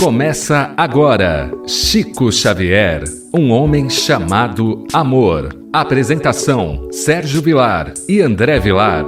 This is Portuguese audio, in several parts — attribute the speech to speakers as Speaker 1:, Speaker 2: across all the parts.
Speaker 1: Começa agora Chico Xavier, um homem chamado amor. Apresentação: Sérgio Vilar e André Vilar.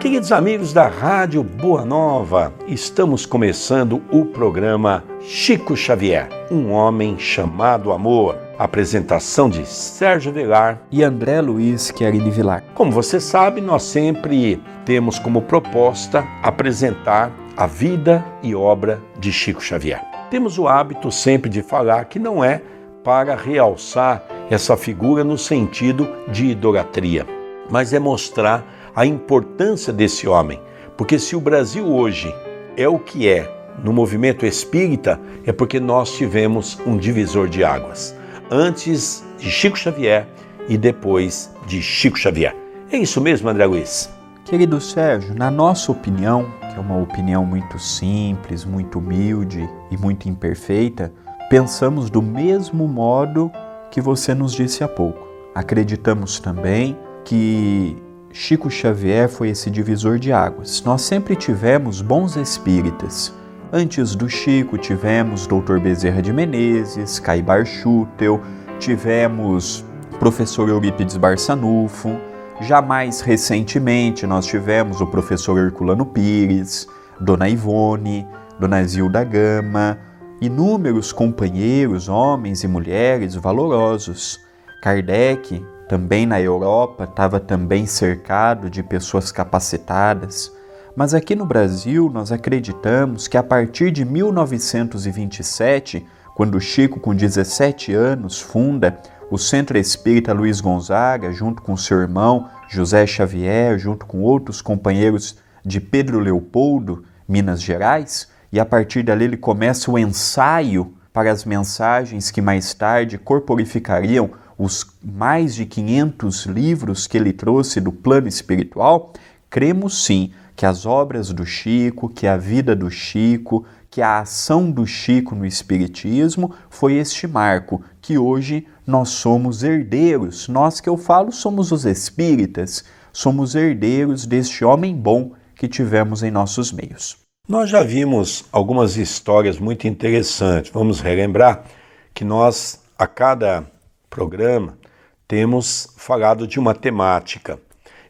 Speaker 2: Queridos amigos da Rádio Boa Nova, estamos começando o programa Chico Xavier, um homem chamado amor. Apresentação de Sérgio Vilar
Speaker 3: e André Luiz Querini Vilar.
Speaker 2: Como você sabe, nós sempre temos como proposta apresentar a vida e obra de Chico Xavier. Temos o hábito sempre de falar que não é para realçar essa figura no sentido de idolatria, mas é mostrar a importância desse homem. Porque se o Brasil hoje é o que é no movimento espírita, é porque nós tivemos um divisor de águas antes de Chico Xavier e depois de Chico Xavier. É isso mesmo, André Luiz?
Speaker 3: Querido Sérgio, na nossa opinião, que é uma opinião muito simples, muito humilde e muito imperfeita, pensamos do mesmo modo que você nos disse há pouco. Acreditamos também que Chico Xavier foi esse divisor de águas. Nós sempre tivemos bons espíritas Antes do Chico, tivemos Dr. Bezerra de Menezes, Caibar Schutel, tivemos professor Eurípides Barçanufo, já mais recentemente nós tivemos o professor Herculano Pires, Dona Ivone, Dona Zilda Gama, inúmeros companheiros, homens e mulheres valorosos. Kardec, também na Europa, estava também cercado de pessoas capacitadas. Mas aqui no Brasil, nós acreditamos que a partir de 1927, quando Chico, com 17 anos, funda o Centro Espírita Luiz Gonzaga, junto com seu irmão José Xavier, junto com outros companheiros de Pedro Leopoldo, Minas Gerais, e a partir dali ele começa o ensaio para as mensagens que mais tarde corporificariam os mais de 500 livros que ele trouxe do plano espiritual, cremos sim que as obras do Chico, que a vida do Chico, que a ação do Chico no Espiritismo foi este marco que hoje nós somos herdeiros. Nós que eu falo somos os espíritas, somos herdeiros deste homem bom que tivemos em nossos meios.
Speaker 2: Nós já vimos algumas histórias muito interessantes. Vamos relembrar que nós, a cada programa, temos falado de uma temática.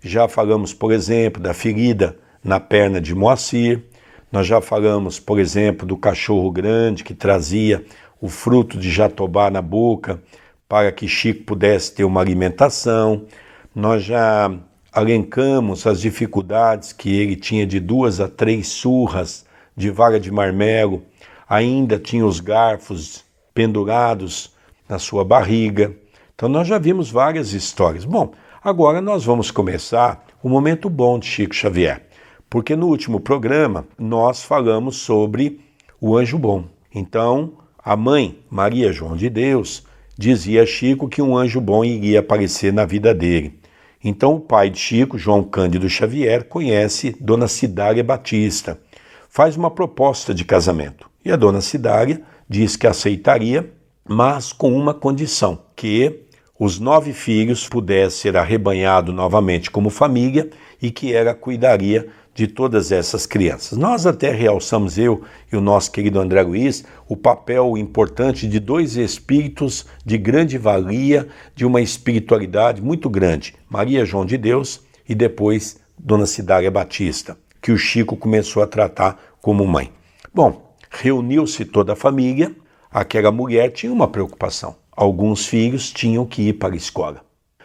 Speaker 2: Já falamos, por exemplo, da ferida na perna de Moacir. Nós já falamos, por exemplo, do cachorro grande que trazia o fruto de jatobá na boca para que Chico pudesse ter uma alimentação. Nós já alencamos as dificuldades que ele tinha de duas a três surras de vara de marmelo, ainda tinha os garfos pendurados na sua barriga. Então nós já vimos várias histórias. Bom, agora nós vamos começar o momento bom de Chico Xavier. Porque no último programa nós falamos sobre o anjo bom. Então, a mãe, Maria João de Deus, dizia a Chico que um anjo bom iria aparecer na vida dele. Então, o pai de Chico, João Cândido Xavier, conhece Dona Cidária Batista, faz uma proposta de casamento. E a Dona Cidária diz que aceitaria, mas com uma condição: que os nove filhos pudessem ser arrebanhados novamente como família e que ela cuidaria de todas essas crianças. Nós até realçamos, eu e o nosso querido André Luiz, o papel importante de dois espíritos de grande valia, de uma espiritualidade muito grande, Maria João de Deus e depois Dona Cidária Batista, que o Chico começou a tratar como mãe. Bom, reuniu-se toda a família, aquela mulher tinha uma preocupação. Alguns filhos tinham que ir para a escola.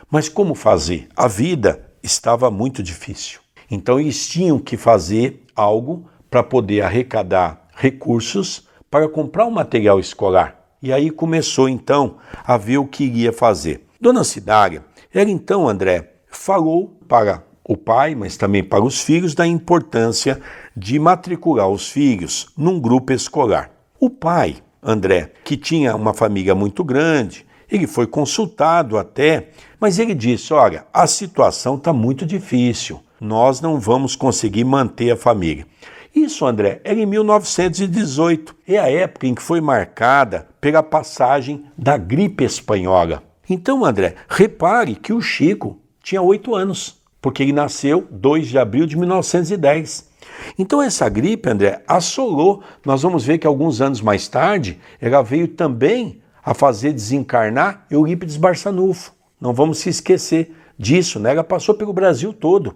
Speaker 2: Mas como fazer? A vida estava muito difícil. Então eles tinham que fazer algo para poder arrecadar recursos para comprar um material escolar. E aí começou então a ver o que iria fazer. Dona Cidária, ela então, André, falou para o pai, mas também para os filhos, da importância de matricular os filhos num grupo escolar. O pai, André, que tinha uma família muito grande, ele foi consultado até, mas ele disse: Olha, a situação está muito difícil nós não vamos conseguir manter a família. Isso, André, era em 1918. É a época em que foi marcada pela passagem da gripe espanhola. Então, André, repare que o Chico tinha oito anos. porque ele nasceu 2 de abril de 1910. Então essa gripe, André, assolou. Nós vamos ver que alguns anos mais tarde, ela veio também a fazer desencarnar Eurípides Barçanufo. Não vamos se esquecer disso, né? Ela passou pelo Brasil todo.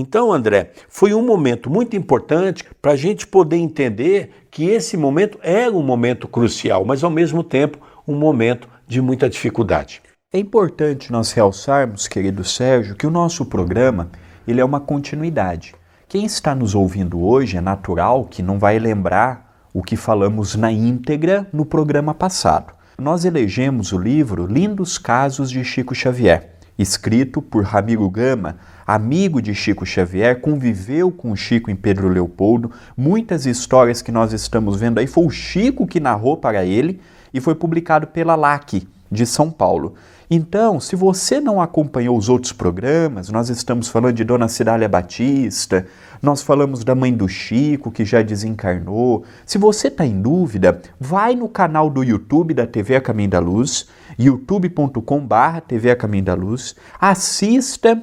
Speaker 2: Então, André, foi um momento muito importante para a gente poder entender que esse momento era um momento crucial, mas ao mesmo tempo um momento de muita dificuldade.
Speaker 3: É importante nós realçarmos, querido Sérgio, que o nosso programa ele é uma continuidade. Quem está nos ouvindo hoje é natural que não vai lembrar o que falamos na íntegra no programa passado. Nós elegemos o livro Lindos Casos de Chico Xavier, escrito por Ramiro Gama, amigo de Chico Xavier, conviveu com Chico em Pedro Leopoldo. Muitas histórias que nós estamos vendo aí foi o Chico que narrou para ele e foi publicado pela LAC de São Paulo. Então, se você não acompanhou os outros programas, nós estamos falando de Dona Cidália Batista, nós falamos da mãe do Chico, que já desencarnou. Se você está em dúvida, vai no canal do YouTube da TV A Caminho da Luz, youtube.com.br TV A Caminho da Luz, assista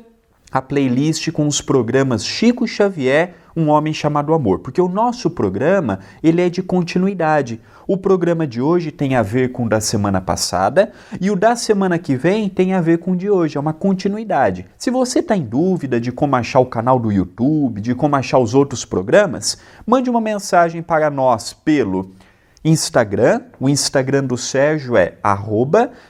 Speaker 3: a playlist com os programas Chico Xavier, Um Homem Chamado Amor, porque o nosso programa ele é de continuidade. O programa de hoje tem a ver com o da semana passada e o da semana que vem tem a ver com o de hoje, é uma continuidade. Se você está em dúvida de como achar o canal do YouTube, de como achar os outros programas, mande uma mensagem para nós pelo Instagram. O Instagram do Sérgio é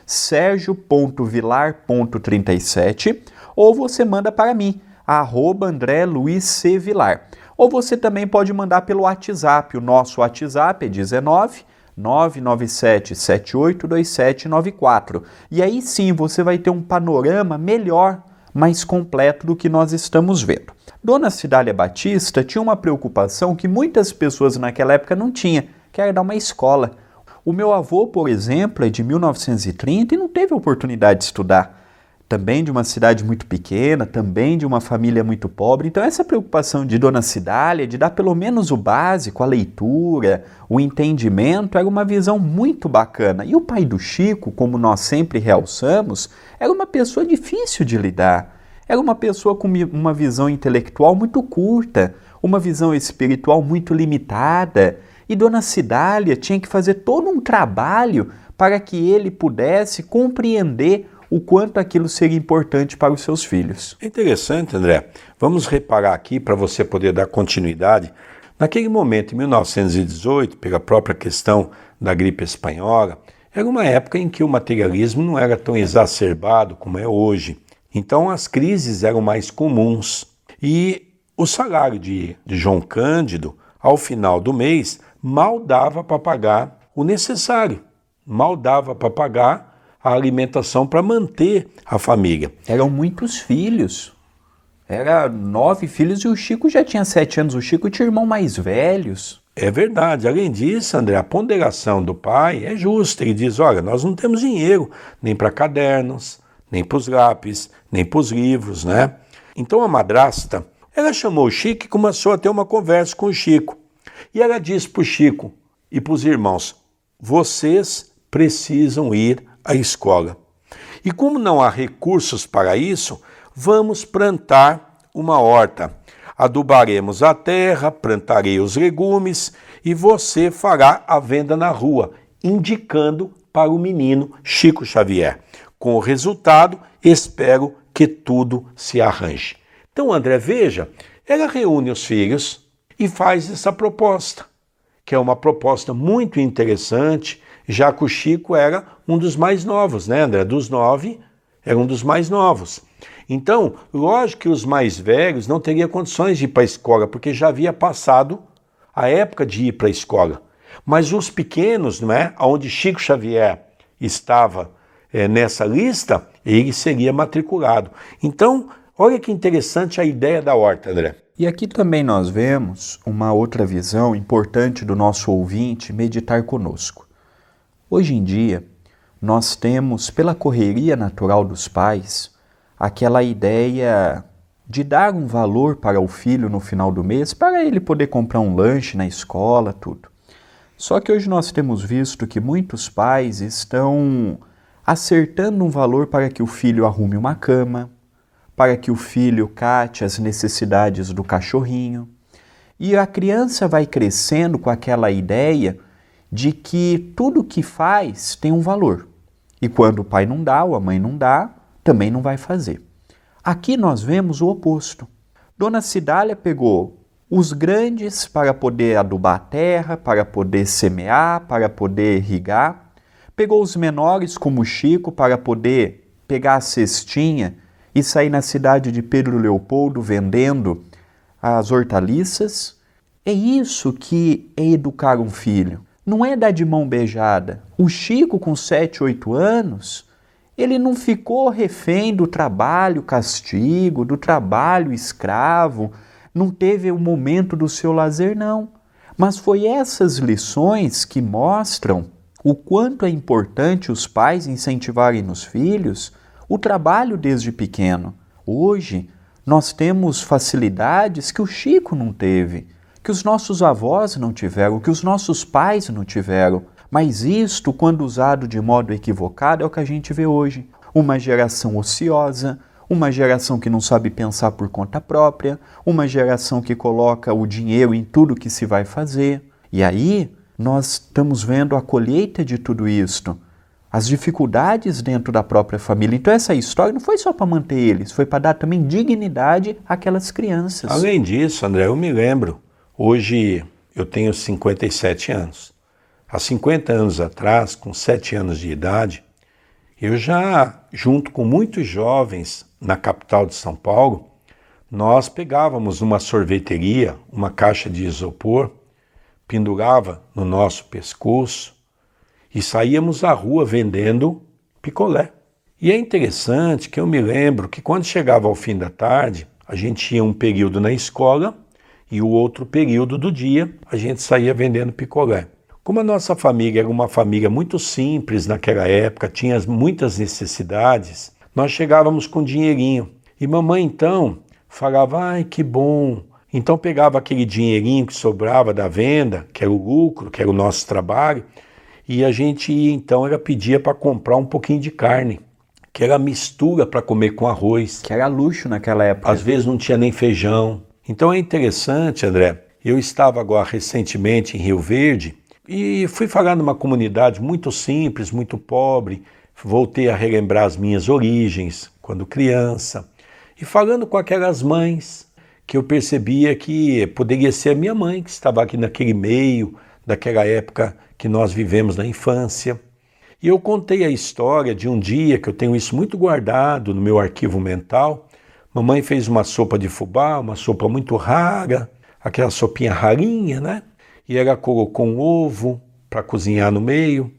Speaker 3: sergio.vilar.37 ou você manda para mim, arroba André Luiz C. Vilar. Ou você também pode mandar pelo WhatsApp. O nosso WhatsApp é 19 997782794. E aí sim você vai ter um panorama melhor, mais completo do que nós estamos vendo. Dona Cidália Batista tinha uma preocupação que muitas pessoas naquela época não tinham, que era dar uma escola. O meu avô, por exemplo, é de 1930 e não teve oportunidade de estudar também de uma cidade muito pequena, também de uma família muito pobre. Então, essa preocupação de Dona Cidália, de dar pelo menos o básico, a leitura, o entendimento, era uma visão muito bacana. E o pai do Chico, como nós sempre realçamos, era uma pessoa difícil de lidar. Era uma pessoa com uma visão intelectual muito curta, uma visão espiritual muito limitada. E Dona Cidália tinha que fazer todo um trabalho para que ele pudesse compreender o quanto aquilo seria importante para os seus filhos.
Speaker 2: É interessante, André. Vamos reparar aqui para você poder dar continuidade. Naquele momento, em 1918, pela própria questão da gripe espanhola, era uma época em que o materialismo não era tão exacerbado como é hoje. Então as crises eram mais comuns. E o salário de, de João Cândido, ao final do mês, mal dava para pagar o necessário. Mal dava para pagar a alimentação para manter a família.
Speaker 3: Eram muitos filhos. Era nove filhos e o Chico já tinha sete anos. O Chico tinha irmão mais velhos.
Speaker 2: É verdade. Além disso, André, a ponderação do pai é justa. Ele diz: olha, nós não temos dinheiro nem para cadernos, nem para os lápis, nem para os livros, né? Então a madrasta, ela chamou o Chico e começou a ter uma conversa com o Chico. E ela disse para o Chico e para os irmãos: vocês precisam ir a escola. E como não há recursos para isso, vamos plantar uma horta. Adubaremos a terra, plantarei os legumes e você fará a venda na rua, indicando para o menino Chico Xavier. Com o resultado, espero que tudo se arranje. Então, André, veja, ela reúne os filhos e faz essa proposta, que é uma proposta muito interessante, já que o Chico era um dos mais novos, né, André? Dos nove, era um dos mais novos. Então, lógico que os mais velhos não teriam condições de ir para a escola, porque já havia passado a época de ir para a escola. Mas os pequenos, não é? Onde Chico Xavier estava é, nessa lista, ele seria matriculado. Então, olha que interessante a ideia da horta, André.
Speaker 3: E aqui também nós vemos uma outra visão importante do nosso ouvinte meditar conosco. Hoje em dia, nós temos, pela correria natural dos pais, aquela ideia de dar um valor para o filho no final do mês, para ele poder comprar um lanche na escola, tudo. Só que hoje nós temos visto que muitos pais estão acertando um valor para que o filho arrume uma cama, para que o filho cate as necessidades do cachorrinho. E a criança vai crescendo com aquela ideia de que tudo que faz tem um valor. E quando o pai não dá ou a mãe não dá, também não vai fazer. Aqui nós vemos o oposto. Dona Cidália pegou os grandes para poder adubar a terra, para poder semear, para poder irrigar. Pegou os menores, como Chico, para poder pegar a cestinha e sair na cidade de Pedro Leopoldo vendendo as hortaliças. É isso que é educar um filho. Não é dar de mão beijada. O Chico, com 7, 8 anos, ele não ficou refém do trabalho castigo, do trabalho escravo, não teve o momento do seu lazer, não. Mas foi essas lições que mostram o quanto é importante os pais incentivarem nos filhos o trabalho desde pequeno. Hoje, nós temos facilidades que o Chico não teve, que os nossos avós não tiveram, que os nossos pais não tiveram. Mas isto, quando usado de modo equivocado, é o que a gente vê hoje. Uma geração ociosa, uma geração que não sabe pensar por conta própria, uma geração que coloca o dinheiro em tudo que se vai fazer. E aí nós estamos vendo a colheita de tudo isto, as dificuldades dentro da própria família. Então essa história não foi só para manter eles, foi para dar também dignidade àquelas crianças.
Speaker 2: Além disso, André, eu me lembro, hoje eu tenho 57 anos. Há 50 anos atrás, com 7 anos de idade, eu já, junto com muitos jovens na capital de São Paulo, nós pegávamos uma sorveteria, uma caixa de isopor, pendurava no nosso pescoço e saíamos à rua vendendo picolé. E é interessante que eu me lembro que quando chegava ao fim da tarde, a gente tinha um período na escola e o outro período do dia a gente saía vendendo picolé. Como a nossa família era uma família muito simples naquela época, tinha muitas necessidades, nós chegávamos com dinheirinho. E mamãe então falava: ai que bom. Então pegava aquele dinheirinho que sobrava da venda, que era o lucro, que era o nosso trabalho, e a gente então ela pedia para comprar um pouquinho de carne, que era mistura para comer com arroz.
Speaker 3: Que era luxo naquela época.
Speaker 2: Às vezes não tinha nem feijão. Então é interessante, André. Eu estava agora recentemente em Rio Verde e fui falar numa comunidade muito simples, muito pobre, voltei a relembrar as minhas origens quando criança, e falando com aquelas mães que eu percebia que poderia ser a minha mãe que estava aqui naquele meio, daquela época que nós vivemos na infância. E eu contei a história de um dia que eu tenho isso muito guardado no meu arquivo mental. Mamãe fez uma sopa de fubá, uma sopa muito rara, aquela sopinha rarinha, né? e ela colocou um ovo para cozinhar no meio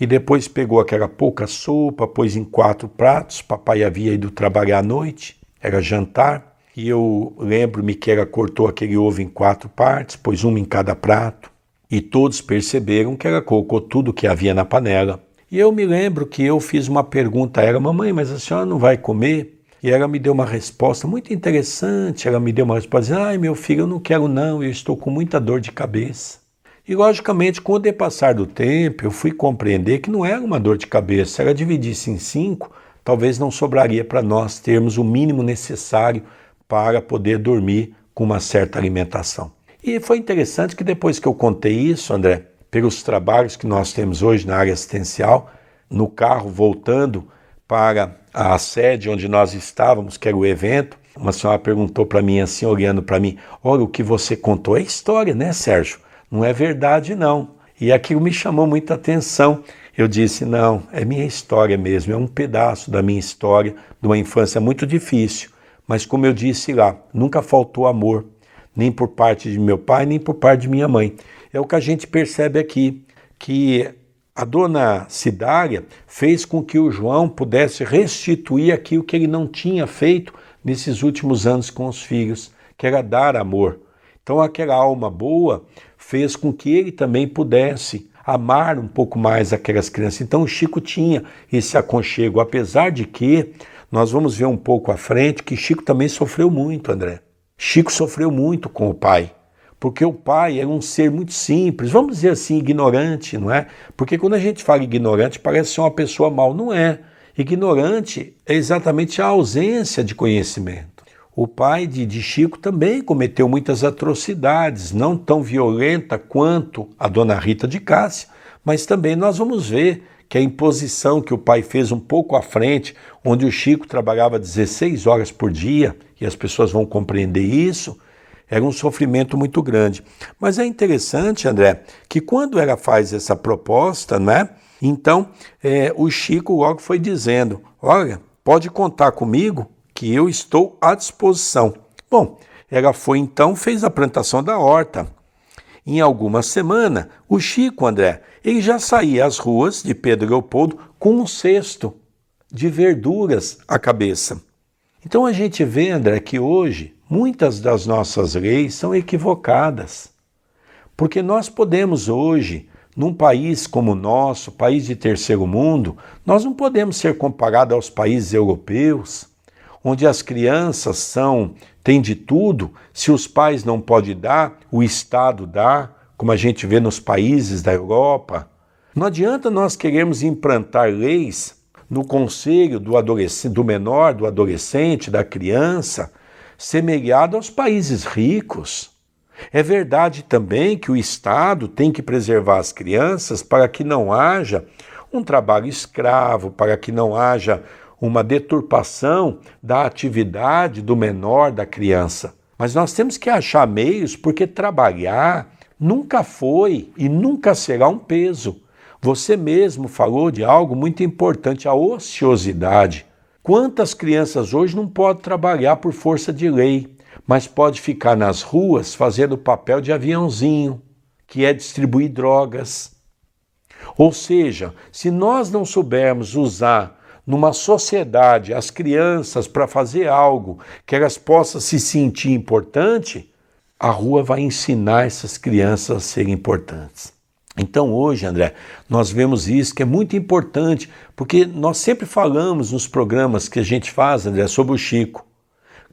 Speaker 2: e depois pegou aquela pouca sopa, pôs em quatro pratos. Papai havia ido trabalhar à noite, era jantar, e eu lembro-me que ela cortou aquele ovo em quatro partes, pôs uma em cada prato, e todos perceberam que ela colocou tudo que havia na panela. E eu me lembro que eu fiz uma pergunta a ela, mamãe, mas a senhora não vai comer? E ela me deu uma resposta muito interessante. Ela me deu uma resposta Ai, meu filho, eu não quero não, eu estou com muita dor de cabeça. E logicamente, com o depassar do tempo, eu fui compreender que não era uma dor de cabeça. Se ela dividisse em cinco, talvez não sobraria para nós termos o mínimo necessário para poder dormir com uma certa alimentação. E foi interessante que depois que eu contei isso, André, pelos trabalhos que nós temos hoje na área assistencial, no carro voltando para a sede onde nós estávamos, que era o evento, uma senhora perguntou para mim assim, olhando para mim: Olha, o que você contou é história, né, Sérgio? Não é verdade, não. E aquilo me chamou muita atenção. Eu disse: Não, é minha história mesmo, é um pedaço da minha história, de uma infância muito difícil. Mas, como eu disse lá, nunca faltou amor, nem por parte de meu pai, nem por parte de minha mãe. É o que a gente percebe aqui, que a dona Cidária fez com que o João pudesse restituir aquilo que ele não tinha feito nesses últimos anos com os filhos, que era dar amor. Então, aquela alma boa fez com que ele também pudesse amar um pouco mais aquelas crianças. Então, o Chico tinha esse aconchego, apesar de que nós vamos ver um pouco à frente que Chico também sofreu muito, André. Chico sofreu muito com o pai porque o pai era um ser muito simples, vamos dizer assim, ignorante, não é? Porque quando a gente fala ignorante, parece ser uma pessoa mal, não é. Ignorante é exatamente a ausência de conhecimento. O pai de, de, Chico também cometeu muitas atrocidades, não tão violenta quanto a dona Rita de Cássia, mas também nós vamos ver que a imposição que o pai fez um pouco à frente, onde o Chico trabalhava 16 horas por dia, e as pessoas vão compreender isso, era um sofrimento muito grande. Mas é interessante, André, que quando ela faz essa proposta, né? Então, é, o Chico logo foi dizendo: Olha, pode contar comigo que eu estou à disposição. Bom, ela foi então, fez a plantação da horta. Em alguma semana, o Chico André, ele já saía às ruas de Pedro Leopoldo com um cesto de verduras à cabeça. Então a gente vê, André, que hoje muitas das nossas leis são equivocadas. Porque nós podemos hoje num país como o nosso, país de terceiro mundo, nós não podemos ser comparados aos países europeus, onde as crianças são têm de tudo, se os pais não podem dar, o Estado dá, como a gente vê nos países da Europa. Não adianta nós queremos implantar leis no conselho do do menor, do adolescente, da criança, semelhado aos países ricos. É verdade também que o Estado tem que preservar as crianças para que não haja um trabalho escravo, para que não haja uma deturpação da atividade do menor, da criança. Mas nós temos que achar meios, porque trabalhar nunca foi e nunca será um peso. Você mesmo falou de algo muito importante, a ociosidade. Quantas crianças hoje não podem trabalhar por força de lei? mas pode ficar nas ruas fazendo o papel de aviãozinho, que é distribuir drogas. Ou seja, se nós não soubermos usar numa sociedade as crianças para fazer algo que elas possam se sentir importante, a rua vai ensinar essas crianças a serem importantes. Então hoje, André, nós vemos isso que é muito importante, porque nós sempre falamos nos programas que a gente faz, André, sobre o Chico.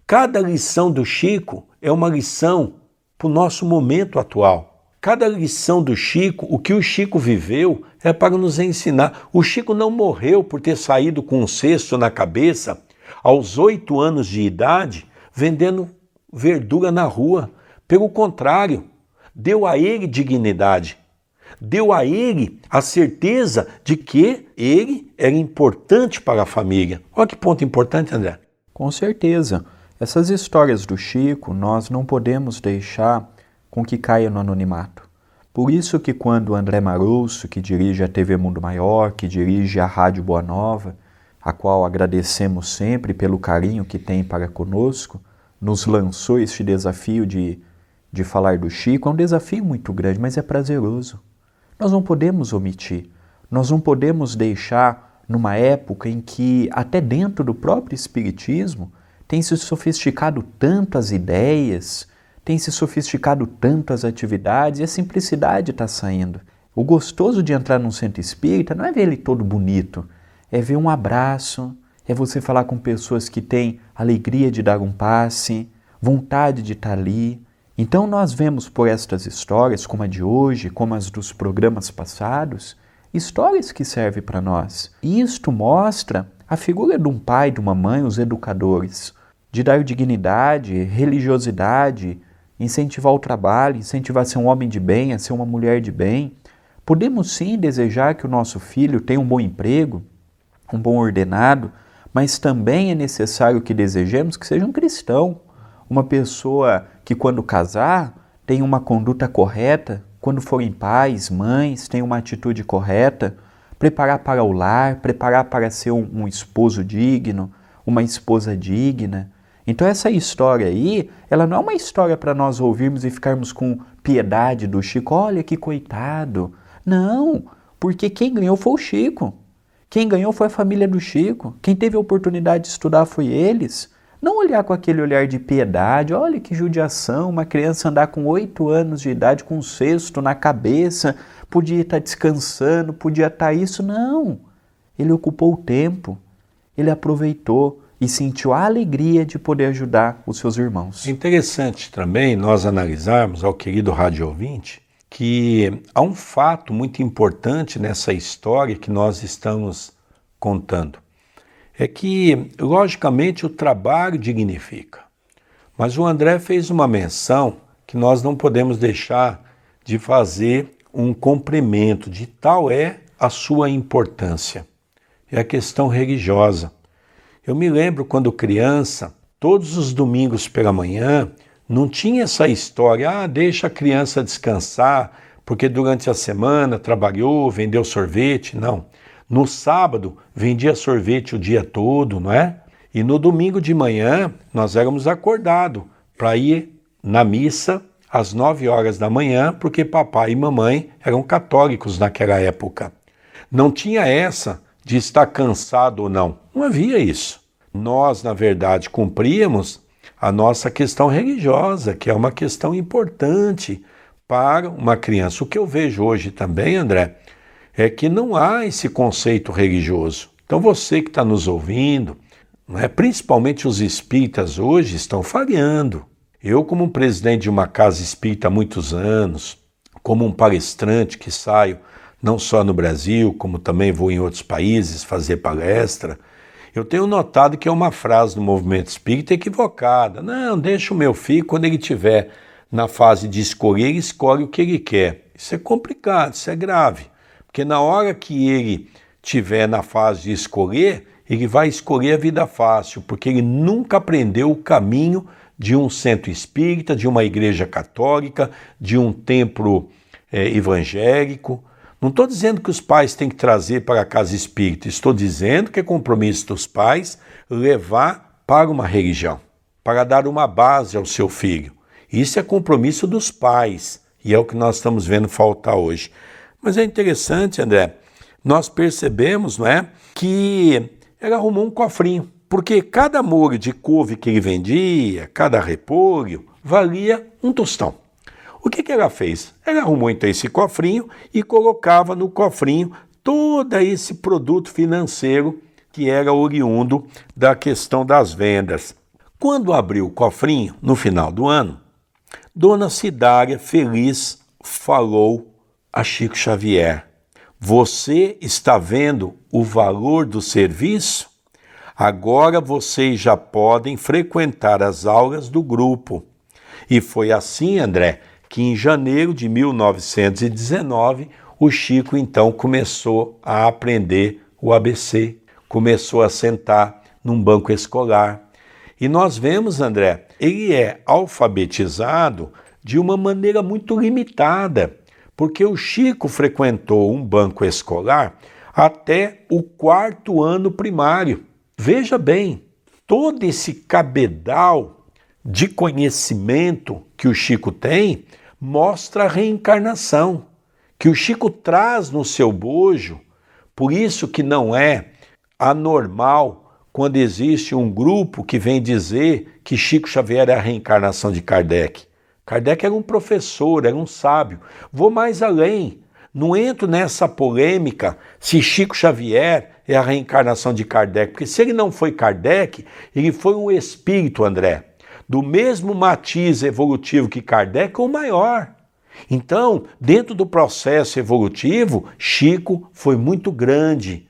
Speaker 2: Cada lição do Chico é uma lição para o nosso momento atual. Cada lição do Chico, o que o Chico viveu, é para nos ensinar. O Chico não morreu por ter saído com um cesto na cabeça aos oito anos de idade, vendendo verdura na rua. Pelo contrário, deu a ele dignidade, deu a ele a certeza de que ele era importante para a família. Olha que ponto importante, André.
Speaker 3: Com certeza. Essas histórias do Chico nós não podemos deixar com que caia no anonimato. Por isso que quando André Marusso, que dirige a TV Mundo Maior, que dirige a Rádio Boa Nova, a qual agradecemos sempre pelo carinho que tem para conosco, nos lançou este desafio de, de falar do Chico, é um desafio muito grande, mas é prazeroso. Nós não podemos omitir, nós não podemos deixar numa época em que, até dentro do próprio Espiritismo, tem se sofisticado tanto as ideias, tem se sofisticado tanto as atividades e a simplicidade está saindo. O gostoso de entrar num centro espírita não é ver ele todo bonito, é ver um abraço, é você falar com pessoas que têm alegria de dar um passe, vontade de estar tá ali. Então nós vemos por estas histórias, como a de hoje, como as dos programas passados, histórias que servem para nós. E isto mostra a figura de um pai, de uma mãe, os educadores de dar dignidade, religiosidade, incentivar o trabalho, incentivar a ser um homem de bem, a ser uma mulher de bem. Podemos sim desejar que o nosso filho tenha um bom emprego, um bom ordenado, mas também é necessário que desejemos que seja um cristão, uma pessoa que, quando casar, tenha uma conduta correta, quando forem pais, mães, tenha uma atitude correta, preparar para o lar, preparar para ser um, um esposo digno, uma esposa digna, então essa história aí, ela não é uma história para nós ouvirmos e ficarmos com piedade do Chico, olha que coitado. Não, porque quem ganhou foi o Chico. Quem ganhou foi a família do Chico. Quem teve a oportunidade de estudar foi eles. Não olhar com aquele olhar de piedade, olha que judiação, uma criança andar com oito anos de idade com um cesto na cabeça, podia estar descansando, podia estar isso. Não. Ele ocupou o tempo, ele aproveitou e sentiu a alegria de poder ajudar os seus irmãos.
Speaker 2: É interessante também nós analisarmos, ao querido rádio ouvinte, que há um fato muito importante nessa história que nós estamos contando. É que, logicamente, o trabalho dignifica. Mas o André fez uma menção que nós não podemos deixar de fazer um complemento de tal é a sua importância. É a questão religiosa. Eu me lembro quando criança, todos os domingos pela manhã, não tinha essa história, ah, deixa a criança descansar, porque durante a semana trabalhou, vendeu sorvete. Não. No sábado, vendia sorvete o dia todo, não é? E no domingo de manhã, nós éramos acordados para ir na missa às nove horas da manhã, porque papai e mamãe eram católicos naquela época. Não tinha essa de estar cansado ou não. Não havia isso. Nós, na verdade, cumpríamos a nossa questão religiosa, que é uma questão importante para uma criança. O que eu vejo hoje também, André, é que não há esse conceito religioso. Então você que está nos ouvindo, é? principalmente os espíritas hoje estão falhando. Eu, como presidente de uma casa espírita há muitos anos, como um palestrante que saio não só no Brasil, como também vou em outros países fazer palestra, eu tenho notado que é uma frase do movimento espírita equivocada. Não, deixa o meu filho, quando ele estiver na fase de escolher, ele escolhe o que ele quer. Isso é complicado, isso é grave. Porque na hora que ele tiver na fase de escolher, ele vai escolher a vida fácil, porque ele nunca aprendeu o caminho de um centro espírita, de uma igreja católica, de um templo é, evangélico. Não estou dizendo que os pais têm que trazer para a casa espírita, estou dizendo que é compromisso dos pais levar para uma religião, para dar uma base ao seu filho. Isso é compromisso dos pais e é o que nós estamos vendo faltar hoje. Mas é interessante, André, nós percebemos, não é, que ela arrumou um cofrinho, porque cada molho de couve que ele vendia, cada repolho, valia um tostão. O que, que ela fez? Ela arrumou então esse cofrinho e colocava no cofrinho todo esse produto financeiro que era oriundo da questão das vendas. Quando abriu o cofrinho, no final do ano, Dona Cidária, feliz, falou a Chico Xavier: Você está vendo o valor do serviço? Agora vocês já podem frequentar as aulas do grupo. E foi assim, André, que em janeiro de 1919 o Chico então começou a aprender o ABC, começou a sentar num banco escolar. E nós vemos, André, ele é alfabetizado de uma maneira muito limitada porque o Chico frequentou um banco escolar até o quarto ano primário. Veja bem, todo esse cabedal de conhecimento que o Chico tem mostra a reencarnação, que o Chico traz no seu bojo, por isso que não é anormal quando existe um grupo que vem dizer que Chico Xavier é a reencarnação de Kardec. Kardec era um professor, era um sábio. Vou mais além. Não entro nessa polêmica se Chico Xavier é a reencarnação de Kardec, porque se ele não foi Kardec, ele foi um espírito, André, do mesmo matiz evolutivo que Kardec ou maior. Então, dentro do processo evolutivo, Chico foi muito grande.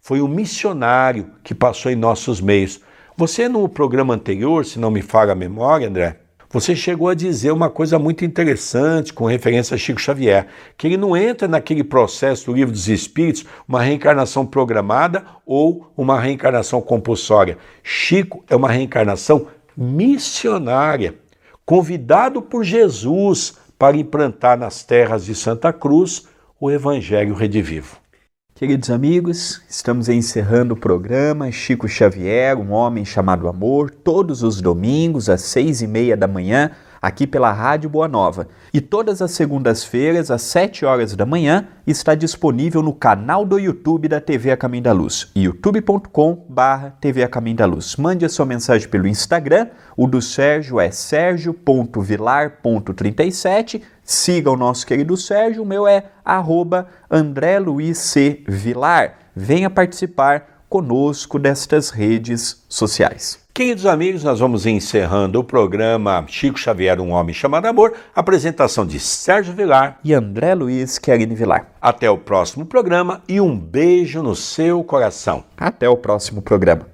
Speaker 2: Foi um missionário que passou em nossos meios. Você, no programa anterior, se não me falha a memória, André, você chegou a dizer uma coisa muito interessante com referência a Chico Xavier, que ele não entra naquele processo do livro dos Espíritos, uma reencarnação programada ou uma reencarnação compulsória. Chico é uma reencarnação missionária, convidado por Jesus para implantar nas terras de Santa Cruz o Evangelho Redivivo.
Speaker 3: Queridos amigos, estamos encerrando o programa Chico Xavier, um homem chamado amor, todos os domingos às seis e meia da manhã, aqui pela Rádio Boa Nova. E todas as segundas-feiras, às sete horas da manhã, está disponível no canal do YouTube da TV A Caminho da Luz, youtube.com TV A Caminho da Luz. Mande a sua mensagem pelo Instagram, o do Sérgio é sergio.vilar.37 Siga o nosso querido Sérgio, o meu é arroba André Luiz C. Vilar. Venha participar, conosco destas redes sociais.
Speaker 2: Queridos amigos, nós vamos encerrando o programa Chico Xavier, um homem chamado amor, apresentação de Sérgio Vilar
Speaker 3: e André Luiz Querini Vilar.
Speaker 2: Até o próximo programa e um beijo no seu coração.
Speaker 3: Até o próximo programa.